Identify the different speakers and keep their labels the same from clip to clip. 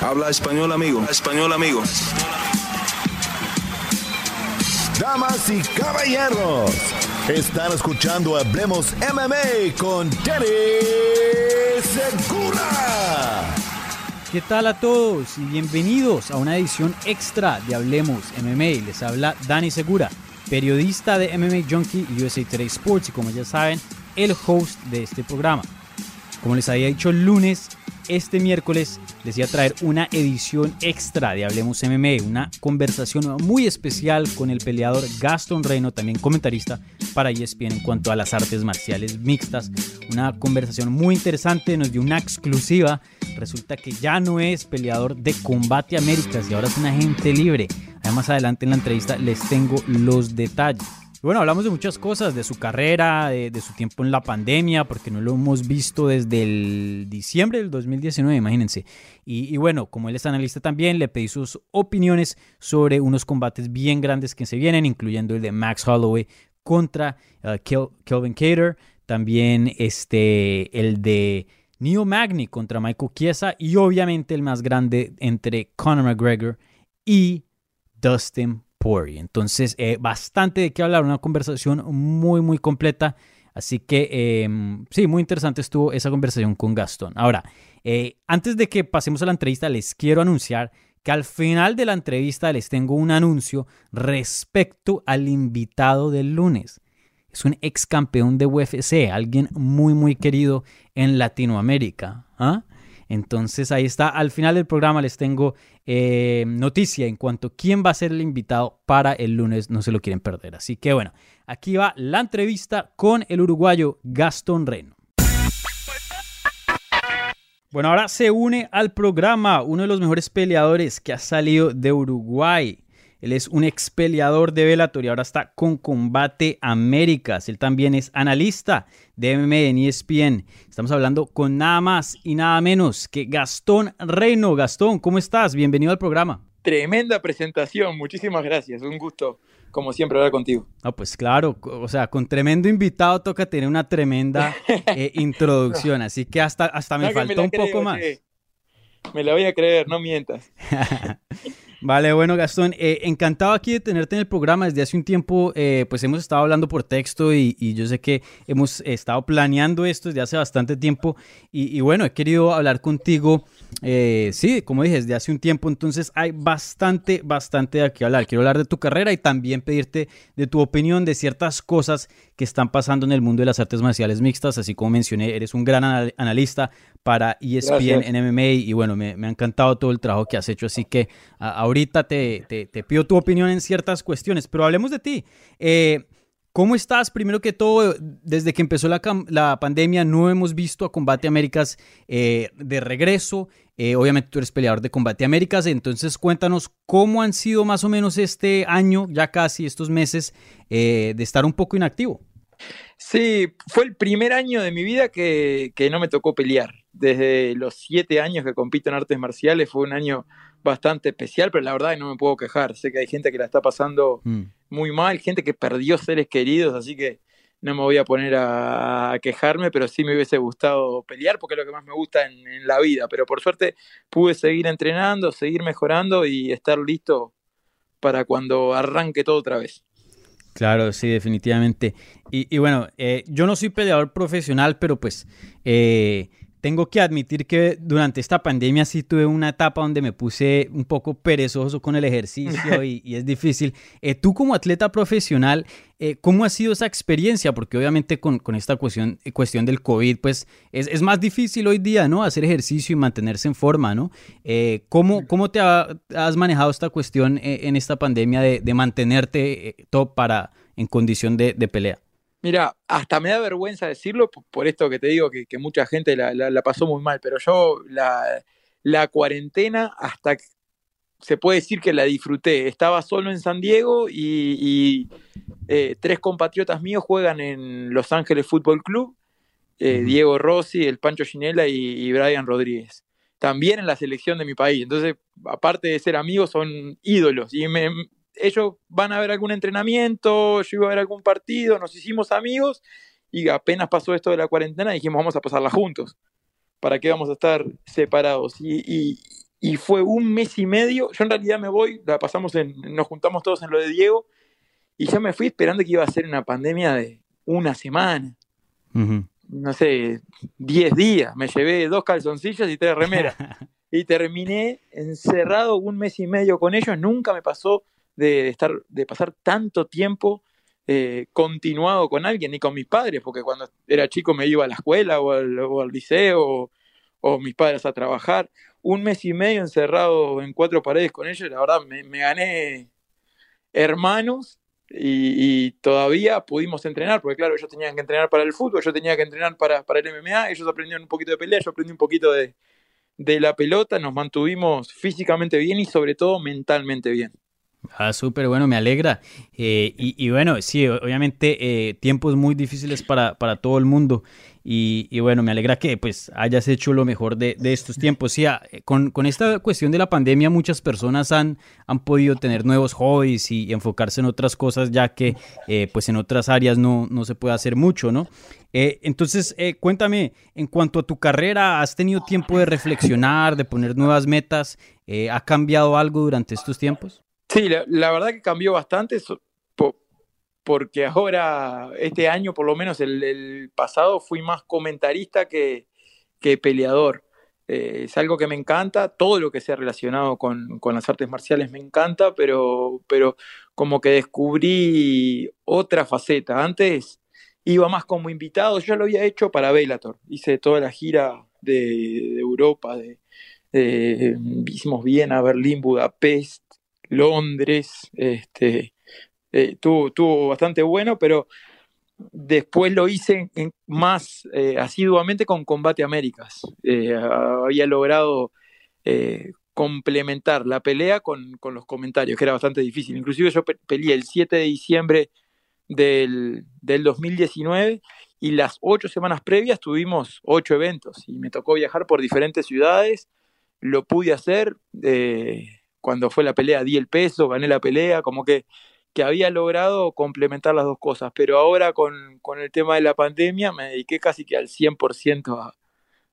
Speaker 1: Habla español, amigo. Español, amigo.
Speaker 2: Damas y caballeros, están escuchando Hablemos MMA con Danny Segura.
Speaker 3: ¿Qué tal a todos y bienvenidos a una edición extra de Hablemos MMA? Les habla Dani Segura, periodista de MMA Junkie y USA Today Sports y como ya saben, el host de este programa. Como les había dicho el lunes, este miércoles les iba a traer una edición extra de Hablemos MMA, una conversación muy especial con el peleador Gaston Reino, también comentarista para ESPN en cuanto a las artes marciales mixtas. Una conversación muy interesante, nos dio una exclusiva. Resulta que ya no es peleador de combate Américas y ahora es un agente libre. Además, adelante en la entrevista les tengo los detalles bueno, hablamos de muchas cosas, de su carrera, de, su tiempo en la pandemia, porque no lo hemos visto desde el diciembre del 2019, imagínense. Y, bueno, como él es analista también, le pedí sus opiniones sobre unos combates bien grandes que se vienen, incluyendo el de Max Holloway contra uh, Kelvin Cater, también este, el de Neo Magni contra Michael Chiesa y obviamente el más grande entre Conor McGregor y Dustin entonces, eh, bastante de qué hablar, una conversación muy, muy completa. Así que em, sí, muy interesante estuvo esa conversación con Gastón. Ahora, eh, antes de que pasemos a la entrevista, les quiero anunciar que al final de la entrevista les tengo un anuncio respecto al invitado del lunes. Es un ex campeón de UFC, alguien muy, muy querido en Latinoamérica. ¿ah? Entonces ahí está, al final del programa les tengo eh, noticia en cuanto a quién va a ser el invitado para el lunes, no se lo quieren perder. Así que bueno, aquí va la entrevista con el uruguayo Gastón Reno. Bueno, ahora se une al programa uno de los mejores peleadores que ha salido de Uruguay. Él es un ex peleador de Bellator y ahora está con Combate Américas. Él también es analista de MMA en ESPN. Estamos hablando con nada más y nada menos que Gastón Reino. Gastón, ¿cómo estás? Bienvenido al programa.
Speaker 4: Tremenda presentación, muchísimas gracias. Un gusto, como siempre, hablar contigo.
Speaker 3: Ah, pues claro, o sea, con tremendo invitado toca tener una tremenda eh, introducción, así que hasta, hasta me faltó un poco más.
Speaker 4: Me la voy a creer, no mientas.
Speaker 3: Vale, bueno Gastón, eh, encantado aquí de tenerte en el programa. Desde hace un tiempo, eh, pues hemos estado hablando por texto y, yo sé que hemos estado planeando esto desde hace bastante tiempo. Y, bueno, he querido hablar contigo, eh, sí, como dije, desde hace un tiempo. Entonces hay bastante, bastante de qué hablar. Quiero hablar de tu carrera y también pedirte de tu opinión de ciertas cosas que están pasando en el mundo de las artes marciales mixtas. Así como mencioné, eres un gran analista para ESPN en MMA y bueno, me, ha encantado todo el trabajo que has hecho. Así que ahorita te, te, pido tu opinión en ciertas cuestiones, pero hablemos de ti. Eh, ¿Cómo estás? Primero que todo, desde que empezó la, la pandemia no hemos visto a Combate Américas eh, de regreso. Eh, obviamente tú eres peleador de Combate Américas, entonces cuéntanos cómo han sido más o menos este año, ya casi estos meses, de estar un poco inactivo.
Speaker 4: Sí, fue el primer año de mi vida que, que no me tocó pelear. Desde los siete años que compito en artes marciales fue un año bastante especial, pero la verdad es que no me puedo quejar. Sé que hay gente que la está pasando mm. muy mal, gente que perdió seres queridos, así que no me voy a poner a, quejarme, pero sí me hubiese gustado pelear porque es lo que más me gusta en, la vida. Pero por suerte pude seguir entrenando, seguir mejorando y estar listo para cuando arranque todo otra vez.
Speaker 3: Claro, sí, definitivamente. Y, bueno, eh, yo no soy peleador profesional, pero pues eh, tengo que admitir que durante esta pandemia sí tuve una etapa donde me puse un poco perezoso con el ejercicio y, es difícil. Eh, tú como atleta profesional, eh, ¿cómo ha sido esa experiencia? Porque obviamente con, esta cuestión, cuestión del COVID, pues es, más difícil hoy día, ¿no? Hacer ejercicio y mantenerse en forma, ¿no? Eh, ¿cómo, ¿cómo, te has manejado esta cuestión en esta pandemia de, mantenerte top para, en condición de pelea?
Speaker 4: Mira, hasta me da vergüenza decirlo por esto que te digo, que, mucha gente la, pasó muy mal, pero yo la, la cuarentena hasta se puede decir que la disfruté. Estaba solo en San Diego y, eh, tres compatriotas míos juegan en Los Ángeles Fútbol Club, eh, Diego Rossi, el Pancho Ginela y, Brian Rodríguez. También en la selección de mi país. Entonces, aparte de ser amigos, son ídolos. Y ellos van a ver algún entrenamiento, yo iba a ver algún partido, nos hicimos amigos y apenas pasó esto de la cuarentena dijimos vamos a pasarla juntos. ¿Para qué vamos a estar separados? y, y fue un mes y medio. Yo en realidad me voy, la pasamos en, nos juntamos todos en lo de Diego, y yo me fui esperando que iba a ser una pandemia de una semana. No sé, 10 días. Me llevé dos calzoncillos y tres remeras. y terminé encerrado un mes y medio con ellos. Nunca me pasó de, estar, de pasar tanto tiempo eh, continuado con alguien, ni con mis padres, porque cuando era chico me iba a la escuela o al, liceo o mis padres a trabajar un mes y medio encerrado en cuatro paredes con ellos, la verdad me, gané hermanos y, todavía pudimos entrenar, porque claro, ellos tenían que entrenar para el fútbol, yo tenía que entrenar para, para el MMA, ellos aprendieron un poquito de pelea, yo aprendí un poquito de, la pelota, nos mantuvimos físicamente bien y sobre todo mentalmente bien.
Speaker 3: Ah, súper bueno, me alegra. Eh, y, bueno, sí, obviamente eh, tiempos muy difíciles para, para todo el mundo. Y, bueno, me alegra que pues hayas hecho lo mejor de, estos tiempos. Sí, ah, con, esta cuestión de la pandemia muchas personas han, han podido tener nuevos hobbies y, enfocarse en otras cosas ya que eh, pues en otras áreas no, no se puede hacer mucho, ¿no? Eh, entonces, eh, cuéntame, en cuanto a tu carrera, ¿has tenido tiempo de reflexionar, de poner nuevas metas? ¿Ha cambiado algo durante estos tiempos?
Speaker 4: Sí, la, la verdad que cambió bastante porque ahora, este año, por lo menos el, pasado, fui más comentarista que, peleador. Eh, es algo que me encanta, todo lo que sea relacionado con, las artes marciales me encanta, pero, pero como que descubrí otra faceta. Antes iba más como invitado, yo lo había hecho para Bellator, hice toda la gira de, Europa, de, hicimos Viena, Berlín, Budapest, Londres, este, estuvo, bastante bueno, pero después lo hice más eh, asiduamente con Combate Américas. Eh, había logrado eh, complementar la pelea con, los comentarios, que era bastante difícil. Inclusive yo peleé el 7 de diciembre del, 2019 y las ocho semanas previas tuvimos ocho eventos y me tocó viajar por diferentes ciudades. Lo pude hacer. Cuando fue la pelea di el peso, gané la pelea, como que que había logrado complementar las dos cosas, pero ahora con, el tema de la pandemia me dediqué casi que al 100%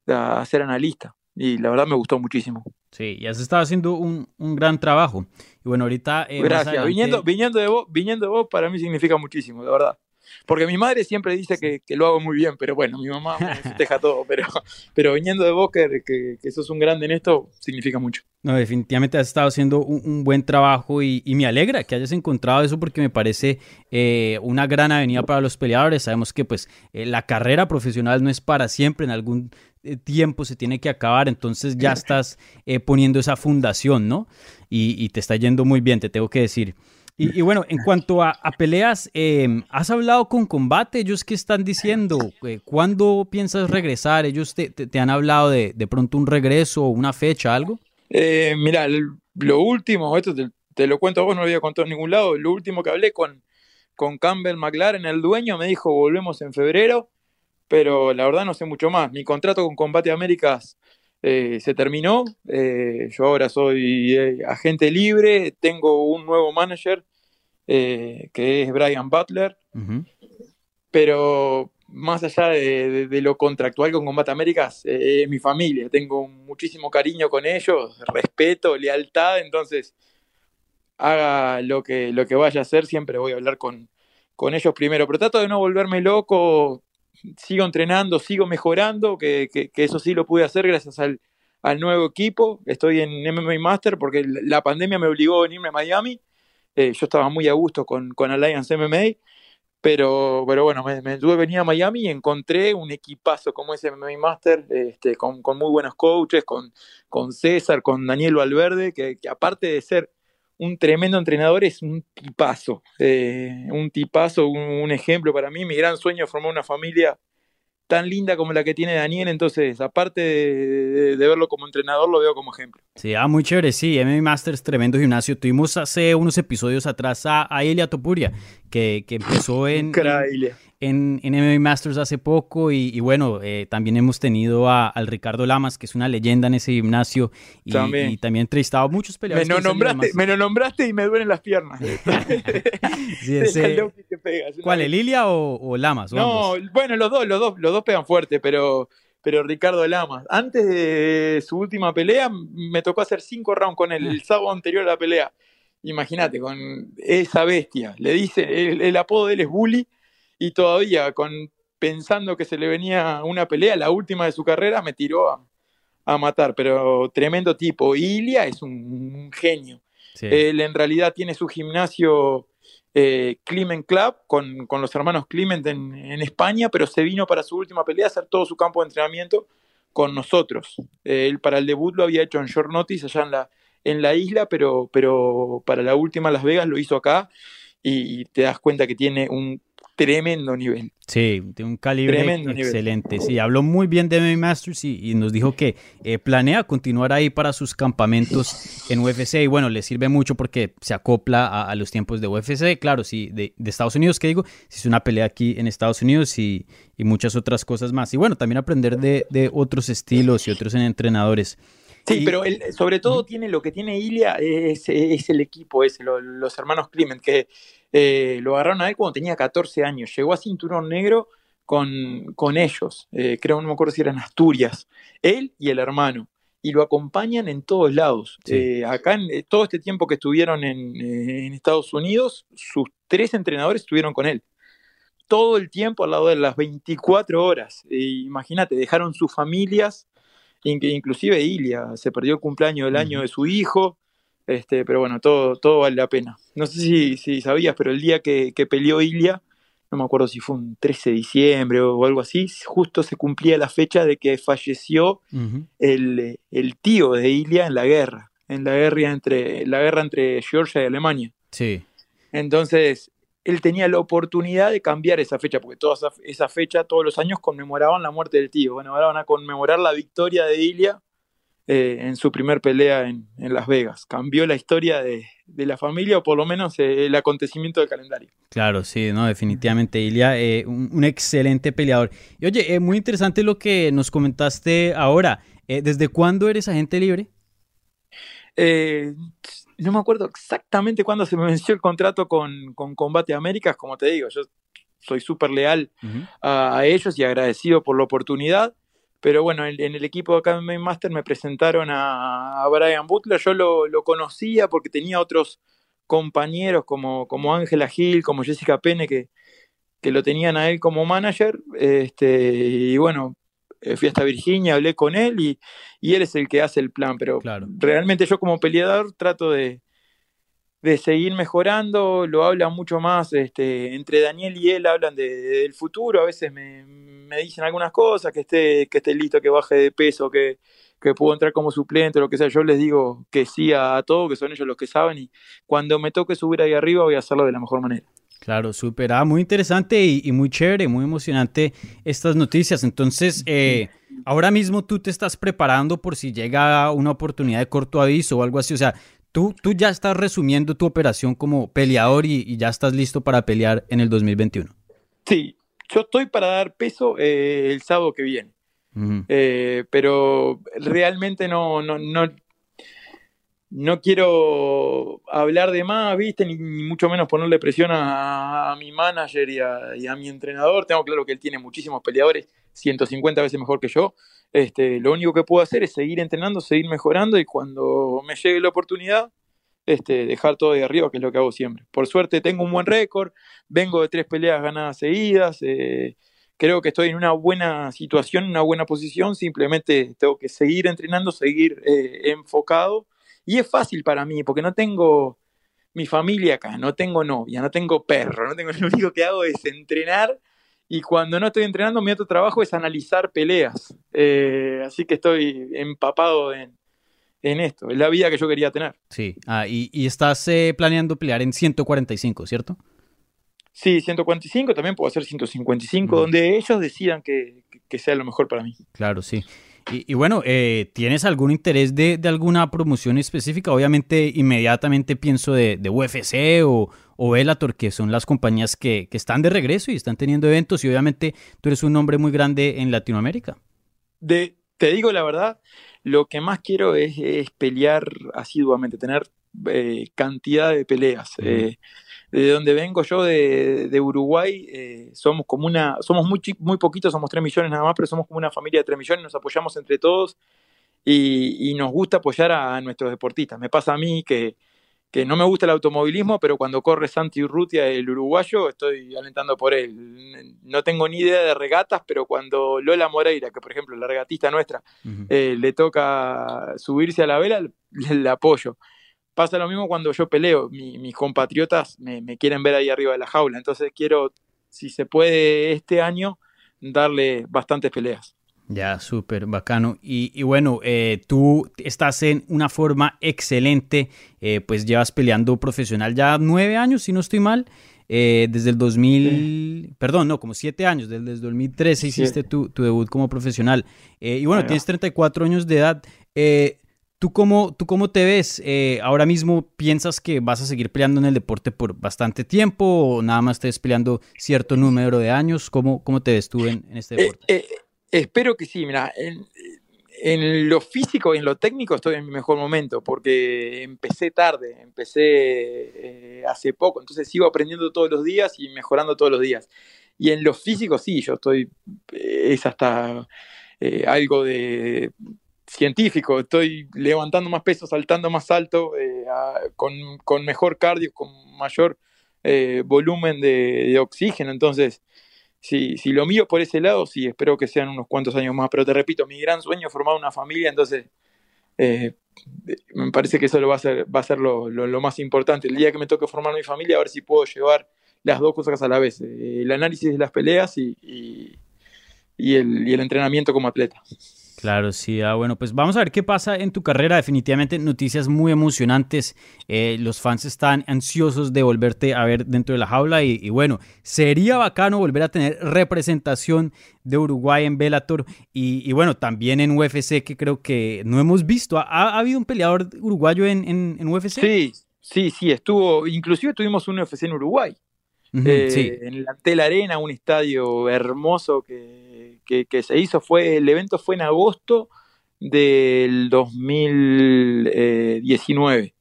Speaker 4: a, a, ser analista y la verdad me gustó muchísimo.
Speaker 3: Sí, ya se estaba haciendo un, gran trabajo. Y bueno, ahorita...
Speaker 4: Eh, Gracias, viniendo, viniendo, de vos, viniendo de vos para mí significa muchísimo, la verdad. Porque mi madre siempre dice que, lo hago muy bien, pero bueno, mi mamá me festeja todo. Pero, pero viniendo de vos, que, que, sos un grande en esto, significa mucho.
Speaker 3: No, definitivamente has estado haciendo un, buen trabajo y, me alegra que hayas encontrado eso porque me parece eh, una gran avenida para los peleadores. Sabemos que pues eh, la carrera profesional no es para siempre, en algún eh, tiempo se tiene que acabar, entonces ya estás poniendo esa fundación, ¿no? Y, y te está yendo muy bien, te tengo que decir. Y, bueno, en cuanto a, peleas, em, ¿has hablado con Combate? ¿Ellos qué están diciendo? Eh, ¿Cuándo piensas regresar? ¿Ellos te, han hablado de, de pronto un regreso, una fecha, algo?
Speaker 4: Eh, mira, lo último, esto te, lo cuento a vos, no lo había contado en ningún lado, lo último que hablé con, con Campbell McLaren, el dueño, me dijo volvemos en febrero, pero la verdad no sé mucho más. Mi contrato con Combate Américas eh, se terminó. Eh, yo ahora soy eh, agente libre, tengo un nuevo manager que es Brian Butler. Pero más allá de, lo contractual con Combate Américas, es mi familia. Tengo muchísimo cariño con ellos, respeto, lealtad. Entonces, haga lo que, lo que vaya a hacer, siempre voy a hablar con, con ellos primero. Pero trato de no volverme loco sigo entrenando, sigo mejorando, que, eso sí lo pude hacer gracias al, nuevo equipo. Estoy en MMA Master porque la pandemia me obligó a venirme a Miami. Eh, yo estaba muy a gusto con, con Alliance MMA, pero, pero bueno, me, me tuve venir a Miami y encontré un equipazo como ese MMA Master, este, con, muy buenos coaches, con, con César, con Daniel Valverde, que, que aparte de ser un tremendo entrenador, es un tipazo, eh, un tipazo, un, ejemplo para mí. Mi gran sueño es formar una familia tan linda como la que tiene Daniel, entonces aparte de, verlo como entrenador, lo veo como ejemplo.
Speaker 3: Sí, ah, muy chévere, sí, MMA Masters, tremendo gimnasio. Tuvimos hace unos episodios atrás a, a Elia Topuria, que, que empezó en, en, en MMA Masters hace poco y, bueno, eh, también hemos tenido a, al Ricardo Lamas, que es una leyenda en ese gimnasio y también, y también entrevistado a muchos peleadores.
Speaker 4: Me, nombraste, me lo nombraste y me duelen las piernas.
Speaker 3: sí, ese, ¿Cuál, el Lilia o, Lamas?
Speaker 4: no, bueno, los dos, los dos, los dos pegan fuerte, pero pero Ricardo Lamas. Antes de su última pelea, me tocó hacer cinco rounds con él, el sábado anterior a la pelea. Imagínate, con esa bestia. Le dice, el, el, apodo de él es Bully, y todavía con pensando que se le venía una pelea, la última de su carrera, me tiró a, matar, pero tremendo tipo. Ilia es un, genio. Él en realidad tiene su gimnasio eh, Clement Club con, los hermanos Clement en, España, pero se vino para su última pelea a hacer todo su campo de entrenamiento con nosotros. él para el debut lo había hecho en Short Notice allá en la, en la isla, pero, pero para la última Las Vegas lo hizo acá y te das cuenta que tiene un tremendo nivel.
Speaker 3: Sí, de un calibre excelente. Sí, habló muy bien de MMA Masters y, nos dijo que eh, planea continuar ahí para sus campamentos en UFC. Y bueno, le sirve mucho porque se acopla a, los tiempos de UFC. Claro, sí, de, Estados Unidos, que digo, si es una pelea aquí en Estados Unidos y, muchas otras cosas más. Y bueno, también aprender de, otros estilos y otros entrenadores.
Speaker 4: Sí, pero sobre todo tiene lo que tiene Ilia es, el equipo, es los hermanos Clement, que eh, lo agarraron a él cuando tenía 14 años. Llegó a cinturón negro con, con ellos. Eh, creo, no me acuerdo si eran Asturias. Él y el hermano. Y lo acompañan en todos lados. Eh, acá, en todo este tiempo que estuvieron en, Estados Unidos, sus tres entrenadores estuvieron con él. Todo el tiempo al lado de las 24 horas. Imagínate, dejaron sus familias, inclusive Ilia, se perdió el cumpleaños del año de su hijo, este, pero bueno, todo, todo vale la pena. No sé si, si sabías, pero el día que, peleó Ilia, no me acuerdo si fue un 13 de diciembre o algo así, justo se cumplía la fecha de que falleció el, tío de Ilia en la guerra, en la guerra entre, la guerra entre Georgia y Alemania.
Speaker 3: Sí.
Speaker 4: Entonces, él tenía la oportunidad de cambiar esa fecha, porque toda esa, fecha, todos los años conmemoraban la muerte del tío. Bueno, ahora van a conmemorar la victoria de Ilia eh, en su primer pelea en, Las Vegas. Cambió la historia de, la familia o por lo menos eh, el acontecimiento del calendario.
Speaker 3: Claro, sí, no, definitivamente Ilia, eh, un, excelente peleador. Y oye, muy interesante lo que nos comentaste ahora. ¿Desde cuándo eres agente libre?
Speaker 4: No me acuerdo exactamente cuándo se me venció el contrato con, Combate Américas, como te digo, yo soy súper leal a, ellos y agradecido por la oportunidad. Pero bueno, en, el equipo de Academy Master me presentaron a, Brian Butler. Yo lo, conocía porque tenía otros compañeros como, como Ángela Gil, como Jessica Pene, que, que lo tenían a él como manager. Este, y bueno, fui hasta Virginia, hablé con él y, y, él es el que hace el plan. Pero realmente yo como peleador trato de, de seguir mejorando, lo hablan mucho más, este, entre Daniel y él hablan de, del futuro, a veces me, dicen algunas cosas, que esté, que esté listo, que baje de peso, que, que puedo entrar como suplente, lo que sea, yo les digo que sí a, todo, que son ellos los que saben, y cuando me toque subir ahí arriba voy a hacerlo de la mejor manera.
Speaker 3: Claro, súper, ah, muy interesante y, muy chévere, muy emocionante estas noticias. Entonces, eh, ahora mismo tú te estás preparando por si llega una oportunidad de corto aviso o algo así, o sea, Tú, tú ya estás resumiendo tu operación como peleador y, ya estás listo para pelear en el 2021.
Speaker 4: Sí, yo estoy para dar peso eh, el sábado que viene. Eh, pero realmente no, no, no, no quiero hablar de más, ¿viste? Ni, mucho menos ponerle presión a, mi manager y a, mi entrenador. Tengo claro que él tiene muchísimos peleadores, 150 veces mejor que yo. Este, lo único que puedo hacer es seguir entrenando, seguir mejorando y cuando me llegue la oportunidad, este, dejar todo de arriba, que es lo que hago siempre. Por suerte tengo un buen récord, vengo de tres peleas ganadas seguidas, eh, creo que estoy en una buena situación, una buena posición, simplemente tengo que seguir entrenando, seguir eh, enfocado y es fácil para mí porque no tengo mi familia acá, no tengo novia, no tengo perro, no tengo, lo único que hago es entrenar y cuando no estoy entrenando, mi otro trabajo es analizar peleas. Eh, así que estoy empapado en, esto, en la vida que yo quería tener.
Speaker 3: Sí, ah, y, estás eh, planeando pelear en 145, ¿cierto?
Speaker 4: Sí, 145, también puedo hacer 155, donde ellos decidan que, que, sea lo mejor para mí.
Speaker 3: Claro, sí. Y, bueno, eh, ¿tienes algún interés de, de, alguna promoción específica? Obviamente, inmediatamente pienso de, de UFC o, o Bellator, que son las compañías que, que, están de regreso y están teniendo eventos, y obviamente tú eres un nombre muy grande en Latinoamérica.
Speaker 4: De, te digo la verdad, lo que más quiero es, es pelear asiduamente, tener eh, cantidad de peleas. Eh, de donde vengo yo, de, de Uruguay, eh, somos como una, somos muy, muy poquitos, somos 3 millones nada más, pero somos como una familia de 3 millones, nos apoyamos entre todos y, y nos gusta apoyar a, nuestros deportistas. Me pasa a mí que, que, no me gusta el automovilismo, pero cuando corre Santi Urrutia, el uruguayo, estoy alentando por él. No tengo ni idea de regatas, pero cuando Lola Moreira, que por ejemplo la regatista nuestra, le toca subirse a la vela, le apoyo pasa lo mismo cuando yo peleo. mis compatriotas me, quieren ver ahí arriba de la jaula. Entonces quiero, si se puede este año, darle bastantes peleas.
Speaker 3: Ya, súper bacano. Y, bueno, eh, tú estás en una forma excelente, eh, pues llevas peleando profesional ya nueve años, si no estoy mal, eh, desde el 2000, perdón, no, como siete años, desde el 2013 hiciste tu, debut como profesional. y bueno, tienes 34 años de edad. ¿Tú cómo, ¿Tú cómo te ves? Eh, ¿Ahora mismo piensas que vas a seguir peleando en el deporte por bastante tiempo o nada más estés peleando cierto número de años? ¿Cómo, cómo te ves tú en, este eh, deporte?
Speaker 4: Eh, espero que sí, mira, en, lo físico y en lo técnico estoy en mi mejor momento porque empecé tarde, empecé hace poco, entonces sigo aprendiendo todos los días y mejorando todos los días. Y en lo físico sí, yo estoy, es hasta... algo de científico, estoy levantando más peso, saltando más alto, eh, con, mejor cardio, con mayor eh, volumen de, oxígeno. Entonces, si, si lo mío por ese lado, sí, espero que sean unos cuantos años más. Pero te repito, mi gran sueño es formar una familia, entonces eh, me parece que eso lo va a ser, va a ser lo, más importante. El día que me toque formar mi familia, a ver si puedo llevar las dos cosas a la vez, el análisis de las peleas y, y, el, y el entrenamiento como atleta.
Speaker 3: Claro, sí. Ah, bueno, pues vamos a ver qué pasa en tu carrera. Definitivamente noticias muy emocionantes. Eh, los fans están ansiosos de volverte a ver dentro de la jaula y, bueno, sería bacano volver a tener representación de Uruguay en Bellator y, bueno, también en UFC que creo que no hemos visto. ¿Ha, habido un peleador uruguayo en, en, UFC?
Speaker 4: Sí, sí, sí, estuvo. Inclusive tuvimos un UFC en Uruguay. Eh, en la Tela Arena, un estadio hermoso que, que, se hizo. Fue, el evento fue en agosto del 2019.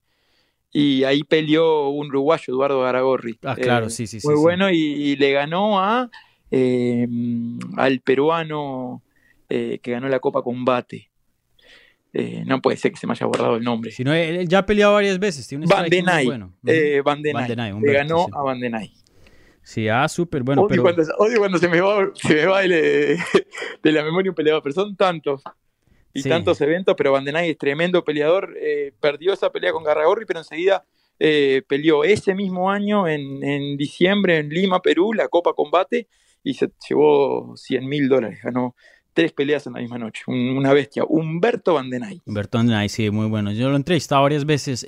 Speaker 4: Y ahí peleó un uruguayo, Eduardo Garagorri.
Speaker 3: Ah, claro, eh, sí, sí,
Speaker 4: Muy bueno, Y, le ganó a em, al peruano eh, que ganó la Copa Combate. no puede ser que se me haya borrado el nombre.
Speaker 3: Si él ya ha peleado varias veces.
Speaker 4: Tiene Van Bueno. Le ganó a Van
Speaker 3: Sí, ah, súper bueno.
Speaker 4: Odio, cuando, cuando, se me va, se me va de, la memoria un peleador, pero son tantos y tantos eventos, pero Vandenay es tremendo peleador, eh, perdió esa pelea con Garragorri, pero enseguida eh, peleó ese mismo año en, en, diciembre en Lima, Perú, la Copa Combate y se llevó 100 mil dólares, ganó tres peleas en la misma noche. una bestia. Humberto Vandenay.
Speaker 3: Humberto Vandenay, sí, muy bueno. Yo lo he entrevistado varias veces.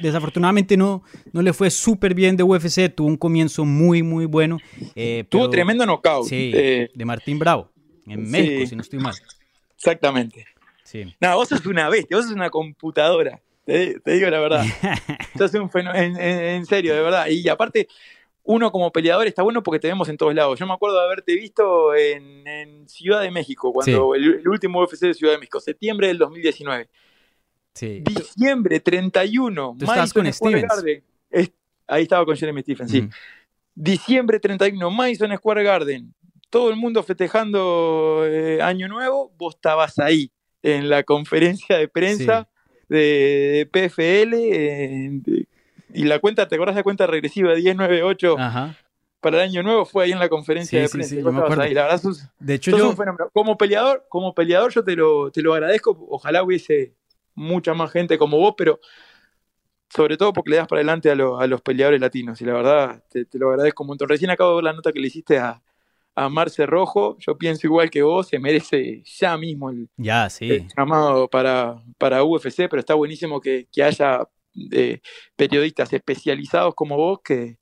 Speaker 3: desafortunadamente no, no le fue súper bien de UFC. Tuvo un comienzo muy, muy bueno.
Speaker 4: Eh, Tuvo tremendo knockout.
Speaker 3: Sí, eh, de Martín Bravo. En México, si no estoy mal.
Speaker 4: Exactamente. Sí. No, vos sos una bestia, vos sos una computadora. Te, digo la verdad. sos un fenómeno, en, serio, de verdad. Y aparte, uno como peleador está bueno porque te vemos en todos lados. Yo me acuerdo de haberte visto en, Ciudad de México, cuando el, último UFC de Ciudad de México, septiembre del 2019. Sí. Diciembre 31,
Speaker 3: ¿Tú Madison Square
Speaker 4: Garden. ahí estaba con Jeremy Stephens, sí. Diciembre 31, Madison Square Garden. Todo el mundo festejando eh, Año Nuevo, vos estabas ahí en la conferencia de prensa de, PFL, y la cuenta, ¿te acuerdas de la cuenta regresiva 1098 para el año nuevo? Fue ahí en la conferencia de prensa.
Speaker 3: de hecho, yo...
Speaker 4: Como peleador, como peleador yo te lo, te lo agradezco. Ojalá hubiese mucha más gente como vos, pero sobre todo porque le das para adelante a, a los peleadores latinos. Y la verdad, te, lo agradezco un montón. Recién acabo de ver la nota que le hiciste a, a Marce Rojo. Yo pienso igual que vos, se merece ya mismo el,
Speaker 3: ya, sí.
Speaker 4: llamado para, para UFC, pero está buenísimo que, que haya de periodistas especializados como vos que,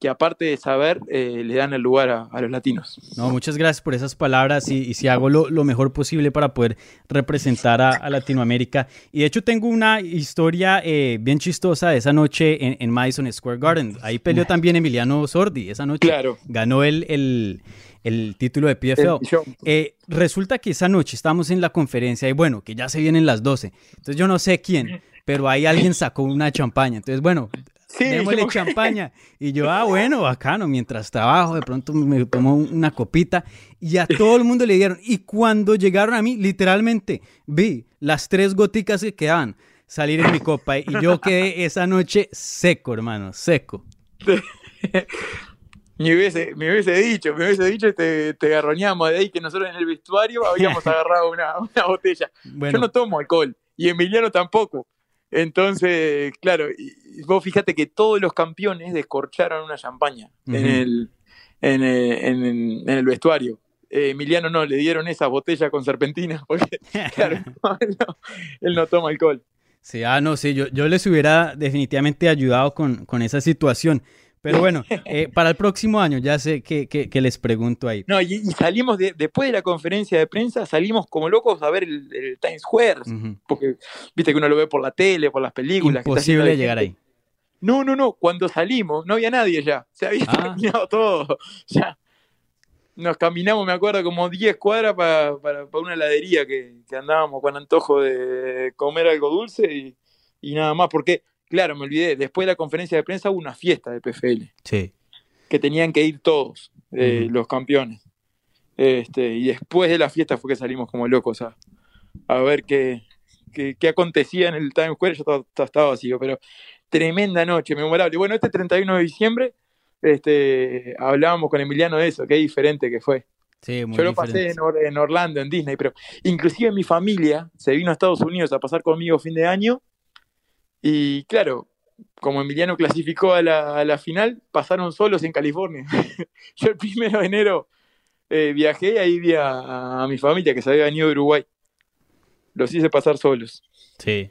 Speaker 4: que aparte de saber, eh, le dan el lugar a, los latinos.
Speaker 3: No, muchas gracias por esas palabras y, si hago lo, mejor posible para poder representar a, Latinoamérica. Y de hecho tengo una historia eh, bien chistosa de esa noche en, Madison Square Garden. Ahí peleó también Emiliano Sordi esa noche.
Speaker 4: Claro.
Speaker 3: Ganó el, el, título de PFL. Eh, resulta que esa noche estábamos en la conferencia y bueno, que ya se vienen las 12. Entonces yo no sé quién, pero ahí alguien sacó una champaña. Entonces, bueno, Sí, démosle champaña. Y yo, ah, bueno, bacano, mientras trabajo, de pronto me tomo una copita y a todo el mundo le dieron. Y cuando llegaron a mí, literalmente vi las tres goticas que quedaban salir en mi copa y yo quedé esa noche seco, hermano, seco.
Speaker 4: me, hubiese, me hubiese dicho, me hubiese dicho, te, te garroñamos de ahí que nosotros en el vestuario habíamos agarrado una, una botella. Yo no tomo alcohol y Emiliano tampoco. Entonces, claro, vos fíjate que todos los campeones descorcharon una champaña en, el, en, el, vestuario. Eh, Emiliano no, le dieron esa botella con serpentina, porque claro, él no toma alcohol.
Speaker 3: Sí, ah, no, sí, yo, yo les hubiera definitivamente ayudado con, con esa situación. Pero bueno, eh, para el próximo año ya sé que, les pregunto ahí.
Speaker 4: No, y, salimos después de la conferencia de prensa, salimos como locos a ver el, Times Square, porque viste que uno lo ve por la tele, por las películas.
Speaker 3: Imposible llegar ahí.
Speaker 4: No, no, no, cuando salimos no había nadie ya, se había ah. terminado todo. Ya. Nos caminamos, me acuerdo, como 10 cuadras para, una heladería que, andábamos con antojo de comer algo dulce y, y nada más, porque Claro, me olvidé. Después de la conferencia de prensa hubo una fiesta de PFL.
Speaker 3: Sí.
Speaker 4: Que tenían que ir todos eh, los campeones. Este, y después de la fiesta fue que salimos como locos a, a ver qué, qué, acontecía en el Times Square. Yo estaba, vacío, pero tremenda noche, memorable. Bueno, este 31 de diciembre este, hablábamos con Emiliano de eso, qué diferente que fue.
Speaker 3: Sí,
Speaker 4: Yo lo pasé en, Orlando, en Disney, pero inclusive mi familia se vino a Estados Unidos a pasar conmigo fin de año y claro, como Emiliano clasificó a la, final, pasaron solos en California. Yo el primero de enero eh, viajé y ahí vi a, mi familia que se había venido de Uruguay. Los hice pasar solos.
Speaker 3: Sí.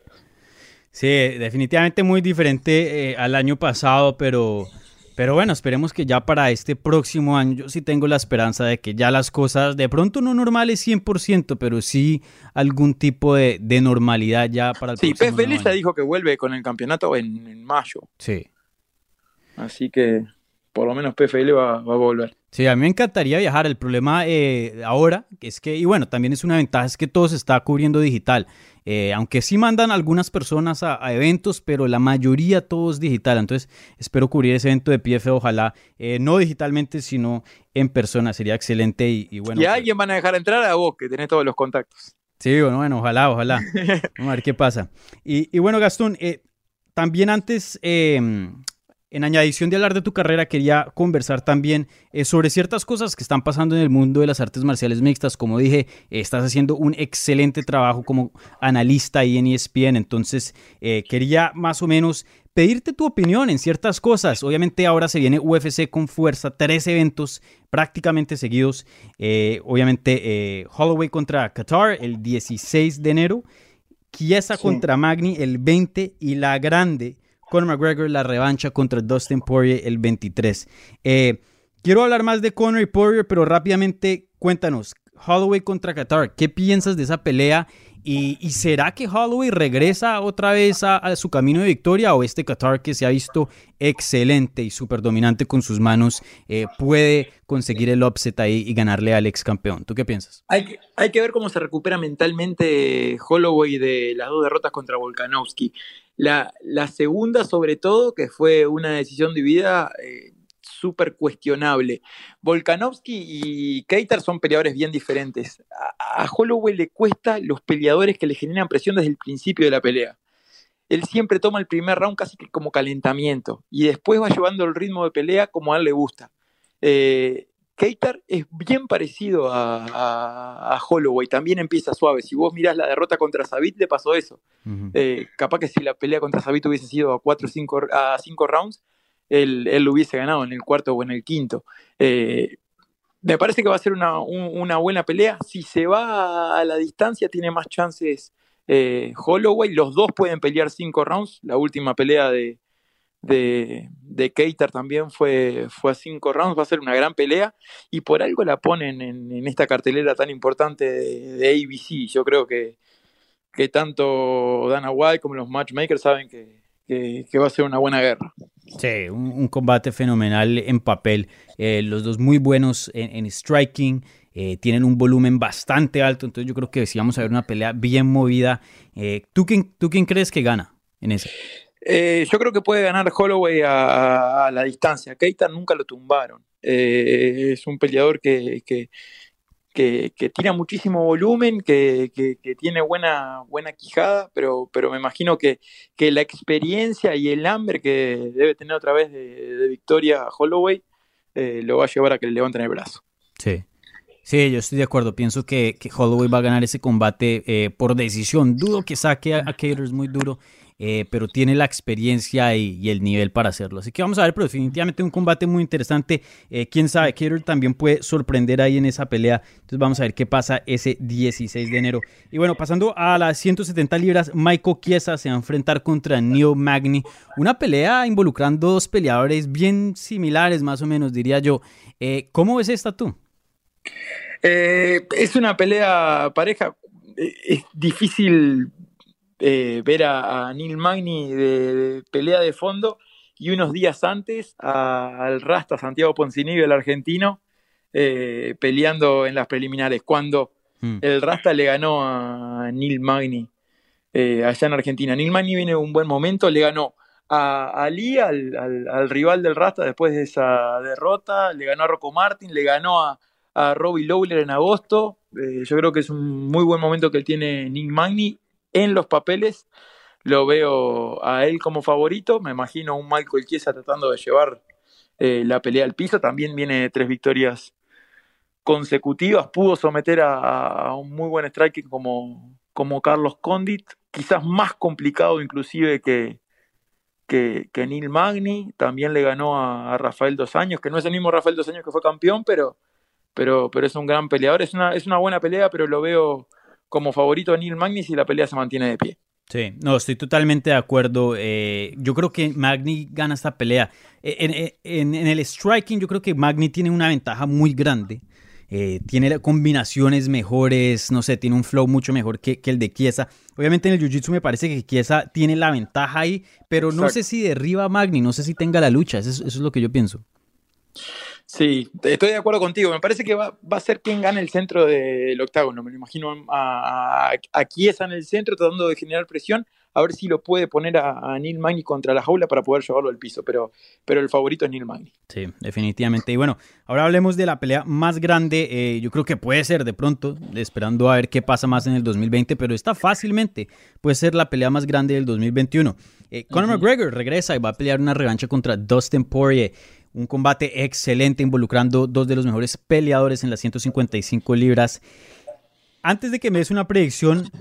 Speaker 3: Sí, definitivamente muy diferente eh, al año pasado, pero pero bueno, esperemos que ya para este próximo año, yo sí tengo la esperanza de que ya las cosas, de pronto no normales 100%, pero sí algún tipo de, normalidad ya para el
Speaker 4: sí,
Speaker 3: próximo
Speaker 4: año. Sí, dijo que vuelve con el campeonato en, mayo.
Speaker 3: Sí.
Speaker 4: Así que por lo menos PFL va, va, a volver.
Speaker 3: Sí, a mí me encantaría viajar. El problema eh, ahora es que, y bueno, también es una ventaja, es que todo se está cubriendo digital. Eh, aunque sí mandan algunas personas a, eventos, pero la mayoría todo es digital. Entonces espero cubrir ese evento de PF, ojalá eh, no digitalmente, sino en persona. Sería excelente y, bueno.
Speaker 4: Y a pues alguien van a dejar entrar a vos, que tenés todos los contactos.
Speaker 3: Sí, bueno, bueno ojalá, ojalá. Vamos a ver qué pasa. Y, bueno, Gastón, eh, también antes en añadición de hablar de tu carrera, quería conversar también eh, sobre ciertas cosas que están pasando en el mundo de las artes marciales mixtas. Como dije, estás haciendo un excelente trabajo como analista ahí en ESPN, entonces eh, quería más o menos pedirte tu opinión en ciertas cosas. Obviamente ahora se viene UFC con fuerza, tres eventos prácticamente seguidos. Eh, obviamente Holloway contra Qatar el 16 de enero, Chiesa contra Magni el 20 y la grande Conor McGregor la revancha contra Dustin Poirier el 23. Eh, quiero hablar más de Conor y Poirier, pero rápidamente cuéntanos, Holloway contra Qatar, ¿qué piensas de esa pelea? ¿Y, será que Holloway regresa otra vez a, su camino de victoria o este Qatar que se ha visto excelente y súper dominante con sus manos eh, puede conseguir el upset ahí y ganarle al ex campeón? ¿Tú qué piensas?
Speaker 4: Hay que, hay que ver cómo se recupera mentalmente Holloway de las dos derrotas contra Volkanovski. La, segunda, sobre todo, que fue una decisión de vida eh, súper cuestionable. Volkanovski y Keitar son peleadores bien diferentes. A, Holloway le cuesta los peleadores que le generan presión desde el principio de la pelea. Él siempre toma el primer round casi como calentamiento y después va llevando el ritmo de pelea como a él le gusta. Eh, Keitar es bien parecido a, Holloway, también empieza suave. Si vos mirás la derrota contra Sabit, le pasó eso. Eh, capaz que si la pelea contra Sabit hubiese sido a 4 cinco, a 5 rounds, él, lo hubiese ganado en el cuarto o en el quinto. Eh, me parece que va a ser una, buena pelea. Si se va a la distancia, tiene más chances eh, Holloway. Los dos pueden pelear 5 rounds. La última pelea de, de, de Keitar también fue, fue a cinco rounds, va a ser una gran pelea y por algo la ponen en, esta cartelera tan importante de, ABC. Yo creo que, que tanto Dana White como los matchmakers saben que, que, va a ser una buena guerra.
Speaker 3: Sí, un, combate fenomenal en papel. Eh, los dos muy buenos en, striking. Eh, tienen un volumen bastante alto, entonces yo creo que sí vamos a ver una pelea bien movida. Eh, ¿tú, quién, ¿Tú quién crees que gana en ese?
Speaker 4: yo creo que puede ganar Holloway a, la distancia. Keita nunca lo tumbaron. es un peleador que, que, tira muchísimo volumen, que, tiene buena, buena quijada, pero, pero me imagino que, la experiencia y el hambre que debe tener otra vez de, victoria Holloway eh, lo va a llevar a que le levanten el brazo.
Speaker 3: Sí. Sí, yo estoy de acuerdo. Pienso que, Holloway va a ganar ese combate eh, por decisión. Dudo que saque a, a es muy duro. Eh, pero tiene la experiencia y, el nivel para hacerlo. Así que vamos a ver, pero definitivamente un combate muy interesante. Eh, quién sabe, Cater también puede sorprender ahí en esa pelea. Entonces vamos a ver qué pasa ese 16 de enero. Y bueno, pasando a las 170 libras, Michael Chiesa se va a enfrentar contra Neil Magny. Una pelea involucrando dos peleadores bien similares, más o menos, diría yo. Eh, ¿Cómo ves esta tú?
Speaker 4: es una pelea pareja. Es difícil eh, ver a, Neil Magni de, pelea de fondo y unos días antes al Rasta Santiago Poncinibio, el argentino, eh, peleando en las preliminares, cuando hmm. el Rasta le ganó a Neil Magni eh, allá en Argentina. Neil Magni viene en un buen momento, le ganó a Ali, al, rival del Rasta, después de esa derrota, le ganó a Rocco Martin, le ganó a, a Robbie Lawler en agosto. yo creo que es un muy buen momento que tiene Neil Magni en los papeles lo veo a él como favorito. Me imagino un Michael Chiesa tratando de llevar eh, la pelea al piso. También viene de tres victorias consecutivas. Pudo someter a, un muy buen striker como, como Carlos Condit. Quizás más complicado inclusive que, que, Neil Magni. También le ganó a, Rafael Dos Años, que no es el mismo Rafael Dos Años que fue campeón, pero, pero, pero es un gran peleador. Es una, es una buena pelea, pero lo veo como favorito a Neil Magni si la pelea se mantiene de pie.
Speaker 3: Sí, no, estoy totalmente de acuerdo. Eh, yo creo que Magni gana esta pelea. Eh, en, el striking, yo creo que Magni tiene una ventaja muy grande. Eh, tiene combinaciones mejores, no sé, tiene un flow mucho mejor que, el de Chiesa. Obviamente en el Jiu-Jitsu me parece que Chiesa tiene la ventaja ahí, pero no sé si derriba a Magni, no sé si tenga la lucha, eso es lo que yo pienso.
Speaker 4: Sí, estoy de acuerdo contigo. Me parece que va, a ser quien gane el centro del octágono. Me lo imagino a, a, en el centro tratando de generar presión, a ver si lo puede poner a, Neil Magni contra la jaula para poder llevarlo al piso. Pero, pero el favorito es Neil Magni.
Speaker 3: Sí, definitivamente. Y bueno, ahora hablemos de la pelea más grande. Eh, yo creo que puede ser de pronto, esperando a ver qué pasa más en el 2020, pero está fácilmente. Puede ser la pelea más grande del 2021. Eh, Conor McGregor regresa y va a pelear una revancha contra Dustin Poirier. Un combate excelente involucrando dos de los mejores peleadores en las 155 libras. Antes de que me des una predicción,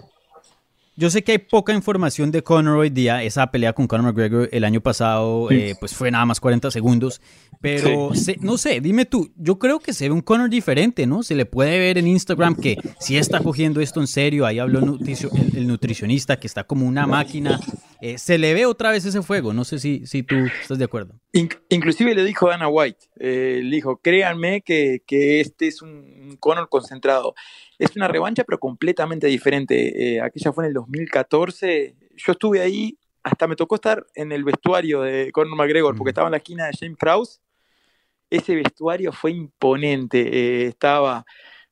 Speaker 3: yo sé que hay poca información de Conor hoy día. Esa pelea con Conor McGregor el año pasado eh, pues fue nada más 40 segundos. Pero no sé, dime tú, yo creo que se ve un Conor diferente, ¿no? Se le puede ver en Instagram que si está cogiendo esto en serio. Ahí habló el, nutricionista que está como una máquina. Eh, se le ve otra vez ese fuego. No sé si, si tú estás de acuerdo.
Speaker 4: inclusive le dijo Dana White, eh, le dijo, créanme que, que este es un Conor concentrado. Es una revancha, pero completamente diferente. Eh, aquella fue en el 2014. Yo estuve ahí, hasta me tocó estar en el vestuario de Conor McGregor, porque estaba en la esquina de James Krause. Ese vestuario fue imponente. Eh, estaba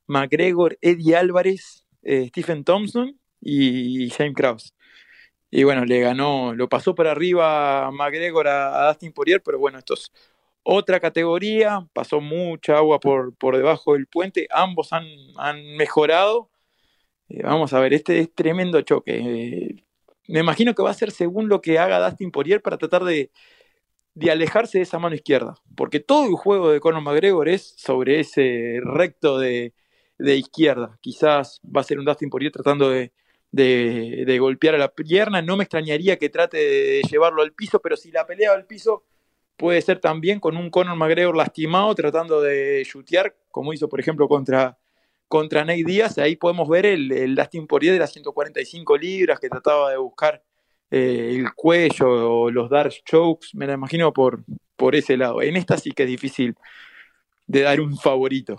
Speaker 4: McGregor, Eddie Álvarez, eh, Stephen Thompson y James Krause. Y bueno, le ganó, lo pasó por arriba McGregor a, a Dustin Poirier, pero bueno, estos otra categoría, pasó mucha agua por, por debajo del puente, ambos han, mejorado. Eh, vamos a ver, este es tremendo choque. Eh, me imagino que va a ser según lo que haga Dustin Poirier para tratar de, alejarse de esa mano izquierda, porque todo el juego de Conor McGregor es sobre ese recto de, izquierda. Quizás va a ser un Dustin Poirier tratando de, de, golpear a la pierna. No me extrañaría que trate de llevarlo al piso, pero si la pelea al piso puede ser también con un Conor McGregor lastimado tratando de chutear, como hizo por ejemplo contra, contra Nate Díaz. Ahí podemos ver el, el Dustin Poirier de las 145 libras que trataba de buscar eh, el cuello o los dark chokes, me la imagino por, por ese lado. En esta sí que es difícil de dar un favorito.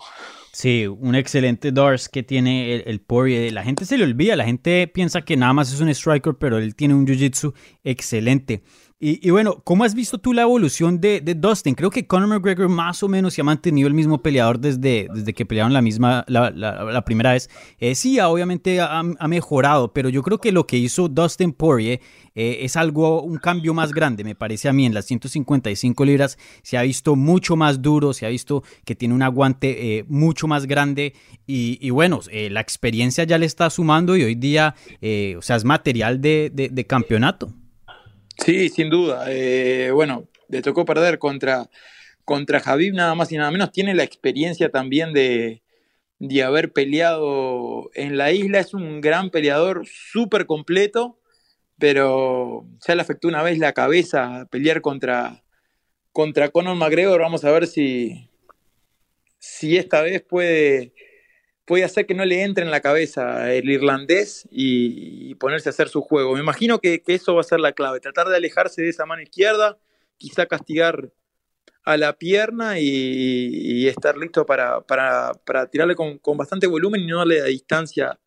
Speaker 3: Sí, un excelente Dars que tiene el, el Poirier. La gente se le olvida, la gente piensa que nada más es un striker, pero él tiene un jiu-jitsu excelente. Y, bueno, ¿cómo has visto tú la evolución de, Dustin? Creo que Conor McGregor más o menos se ha mantenido el mismo peleador desde, desde que pelearon la misma, la, primera vez. Eh, sí, obviamente ha, mejorado, pero yo creo que lo que hizo Dustin Poirier eh, es algo, un cambio más grande, me parece a mí. En las 155 libras se ha visto mucho más duro, se ha visto que tiene un aguante eh, mucho más grande y, bueno, la experiencia ya le está sumando y hoy día, o sea, es material de campeonato.
Speaker 4: Sí, sin duda. Eh, bueno, le tocó perder contra, contra nada más y nada menos. Tiene la experiencia también de, de haber peleado en la isla. Es un gran peleador, súper completo, pero ya le afectó una vez la cabeza a pelear contra, contra Conor McGregor. Vamos a ver si, si esta vez puede puede hacer que no le entre en la cabeza el irlandés y, ponerse a hacer su juego. Me imagino que, eso va a ser la clave, tratar de alejarse de esa mano izquierda, quizá castigar a la pierna y, estar listo para, para, tirarle con, bastante volumen y no darle la distancia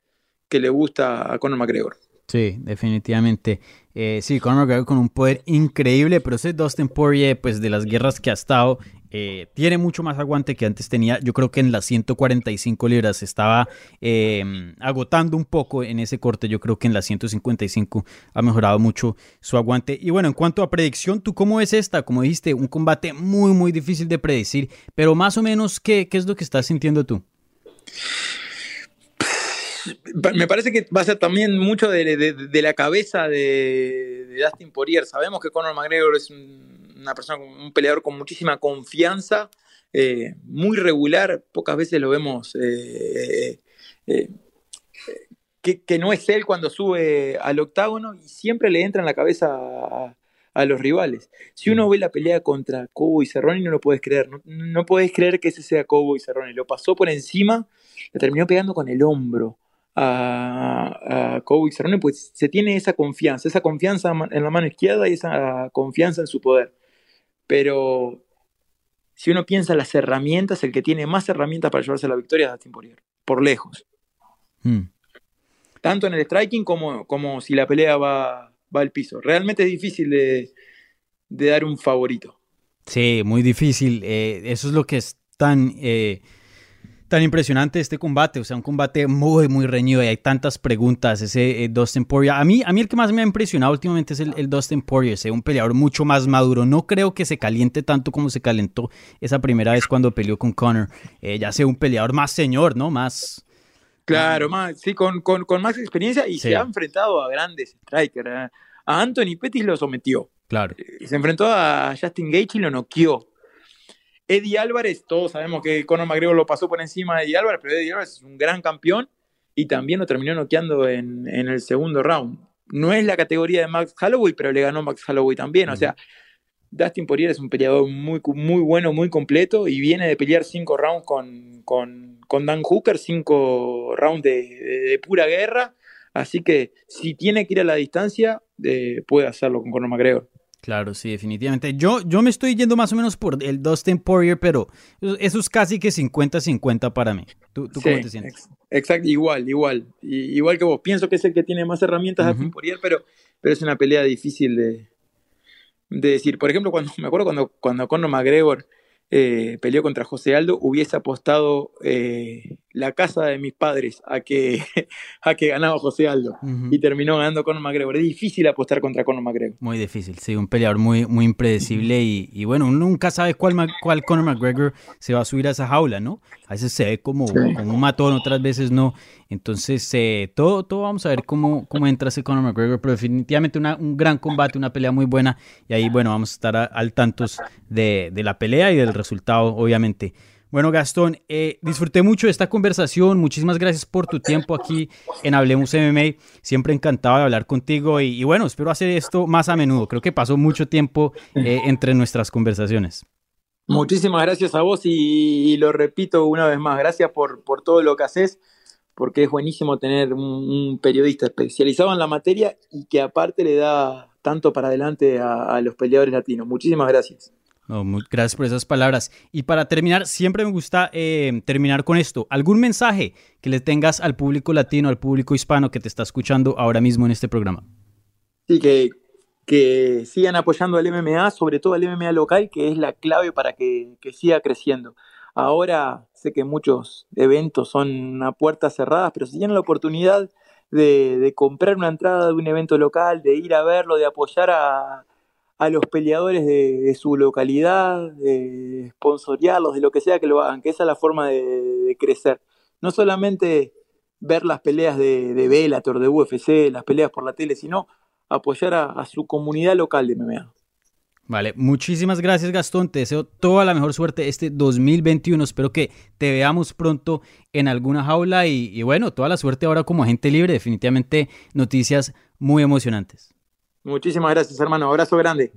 Speaker 4: que le gusta a Conor McGregor.
Speaker 3: Sí, definitivamente. Eh, sí, Conor McGregor con un poder increíble, pero ese Dustin Poirier, pues de las guerras que ha estado, eh, tiene mucho más aguante que antes tenía. Yo creo que en las 145 libras estaba em, agotando un poco en ese corte. Yo creo que en las 155 ha mejorado mucho su aguante. Y bueno, en cuanto a predicción, ¿tú cómo ves esta? Como dijiste, un combate muy, muy difícil de predecir. Pero más o menos, ¿qué, qué es lo que estás sintiendo tú?
Speaker 4: Me parece que va a ser también mucho de, la cabeza de, de Dustin Poirier. Sabemos que Conor McGregor es un una persona, un peleador con muchísima confianza, eh, muy regular, pocas veces lo vemos eh, eh, que, no es él cuando sube al octágono y siempre le entra en la cabeza a, los rivales. Si uno ve la pelea contra Cobo y Cerrone, no lo puedes creer, no, no puedes creer que ese sea Cobo y Cerrone, lo pasó por encima, le terminó pegando con el hombro a, a Cobo y Cerrone, pues se tiene esa confianza, esa confianza en la mano izquierda y esa confianza en su poder pero si uno piensa en las herramientas, el que tiene más herramientas para llevarse la victoria es Dustin Poirier, por lejos. Hmm. Tanto en el striking como, como si la pelea va, va al piso. Realmente es difícil de, dar un favorito.
Speaker 3: Sí, muy difícil. Eh, eso es lo que es tan eh, tan impresionante este combate, o sea, un combate muy, muy reñido y hay tantas preguntas, ese eh, Dustin Poirier. A mí, a mí el que más me ha impresionado últimamente es el, Dustin Poirier, es un peleador mucho más maduro, no creo que se caliente tanto como se calentó esa primera vez cuando peleó con Conor, eh, ya sea un peleador más señor, ¿no? Más...
Speaker 4: Claro, más, sí, con, más experiencia y se ha enfrentado a grandes strikers. ¿eh? A Anthony Pettis lo sometió.
Speaker 3: Claro.
Speaker 4: Se enfrentó a Justin Gage y lo noqueó. Eddie Álvarez, todos sabemos que Conor McGregor lo pasó por encima de Eddie Álvarez, pero Eddie Álvarez es un gran campeón y también lo terminó noqueando en, el segundo round. No es la categoría de Max Holloway, pero le ganó Max Holloway también. O sea, Dustin Poirier es un peleador muy, muy bueno, muy completo y viene de pelear cinco rounds con, con, Dan Hooker, cinco rounds de, pura guerra. Así que si tiene que ir a la distancia, eh, puede hacerlo con Conor McGregor.
Speaker 3: Claro, sí, definitivamente. Yo, yo me estoy yendo más o menos por el Dustin Poirier, pero eso es casi que 50-50 para mí. ¿Tú, cómo te sientes?
Speaker 4: exacto, igual, igual. igual que vos. Pienso que es el que tiene más herramientas Dustin Poirier, pero, pero es una pelea difícil de, de decir. Por ejemplo, cuando me acuerdo cuando, cuando Conor McGregor eh, peleó contra José Aldo, hubiese apostado eh, la casa de mis padres a que, a que ganaba José Aldo y terminó ganando Conor McGregor. Es difícil apostar contra Conor McGregor.
Speaker 3: Muy difícil, sí, un peleador muy, muy impredecible y, bueno, nunca sabe cuál, cuál Conor McGregor se va a subir a esa jaula, ¿no? A veces se ve como, como un matón, otras veces no. Entonces, eh, todo, todo vamos a ver cómo, cómo entra ese Conor McGregor, pero definitivamente un gran combate, una pelea muy buena. Y ahí, bueno, vamos a estar al tanto de, de, la pelea y del resultado, obviamente. Bueno, Gastón, eh, disfruté mucho de esta conversación. Muchísimas gracias por tu tiempo aquí en Hablemos MMA. Siempre encantado de hablar contigo y, bueno, espero hacer esto más a menudo. Creo que pasó mucho tiempo eh, entre nuestras conversaciones.
Speaker 4: Muchísimas gracias a vos y, lo repito una vez más, gracias por, por todo lo que haces porque es buenísimo tener un, periodista especializado en la materia y que aparte le da tanto para adelante a, los peleadores latinos. Muchísimas gracias.
Speaker 3: Gracias por esas palabras. Y para terminar, siempre me gusta eh, terminar con esto. ¿Algún mensaje que le tengas al público latino, al público hispano que te está escuchando ahora mismo en este programa?
Speaker 4: Sí, que, que sigan apoyando al MMA, sobre todo al MMA local, que es la clave para que, que siga creciendo. Ahora sé que muchos eventos son a puertas cerradas, pero si tienen la oportunidad de, comprar una entrada de un evento local, de ir a verlo, de apoyar a, los peleadores de, su localidad, de sponsoriarlos, de lo que sea que lo hagan, que esa es la forma de, crecer. No solamente ver las peleas de, de Bellator, de UFC, las peleas por la tele, sino apoyar a su comunidad local de MMA.
Speaker 3: Vale, muchísimas gracias Gastón, te deseo toda la mejor suerte este 2021, espero que te veamos pronto en alguna jaula y, bueno, toda la suerte ahora como agente libre, definitivamente noticias muy emocionantes.
Speaker 4: Muchísimas gracias hermano, abrazo grande.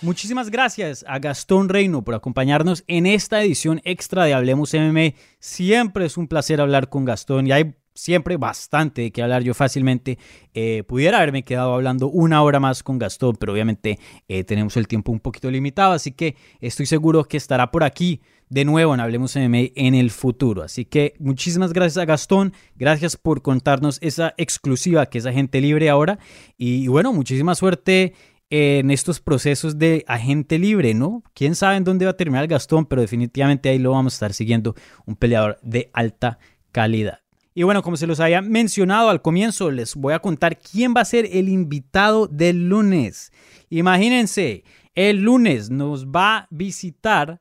Speaker 3: Muchísimas gracias a Gastón Reino por acompañarnos en esta edición extra de Hablemos MMA. Siempre es un placer hablar con Gastón y hay siempre bastante de qué hablar. Yo fácilmente eh, pudiera haberme quedado hablando una hora más con Gastón, pero obviamente eh, tenemos el tiempo un poquito limitado, así que estoy seguro que estará por aquí de nuevo en Hablemos MMA en el futuro. Así que muchísimas gracias a Gastón, gracias por contarnos esa exclusiva que es Agente Libre ahora y bueno, muchísima suerte en estos procesos de agente libre, ¿no? Quién sabe en dónde va a terminar Gastón, pero definitivamente ahí lo vamos a estar siguiendo, un peleador de alta calidad. Y bueno, como se los había mencionado al comienzo, les voy a contar quién va a ser el invitado del lunes. Imagínense, el lunes nos va a visitar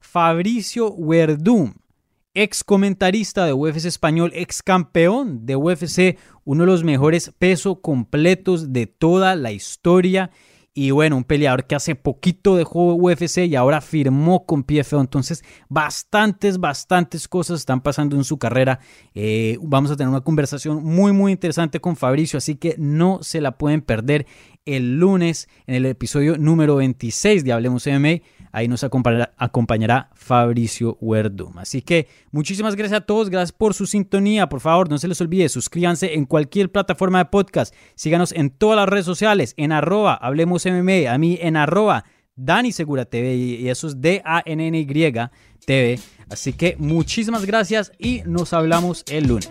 Speaker 3: Fabricio Werdum ex comentarista de UFC español, ex campeón de UFC, uno de los mejores pesos completos de toda la historia. Y bueno, un peleador que hace poquito dejó UFC y ahora firmó con PFO. Entonces, bastantes, bastantes cosas están pasando en su carrera. Eh, vamos a tener una conversación muy, muy interesante con Fabricio, así que no se la pueden perder el lunes en el episodio número 26 de Hablemos MMA. Ahí nos acompañará, Fabricio Werdum. Así que muchísimas gracias a todos, gracias por su sintonía. Por favor, no se les olvide, suscríbanse en cualquier plataforma de podcast. Síganos en todas las redes sociales, en arroba Hablemos A mí en arroba Dani Segura TV y eso es D-A-N-N-Y TV. Así que muchísimas gracias y nos hablamos el lunes.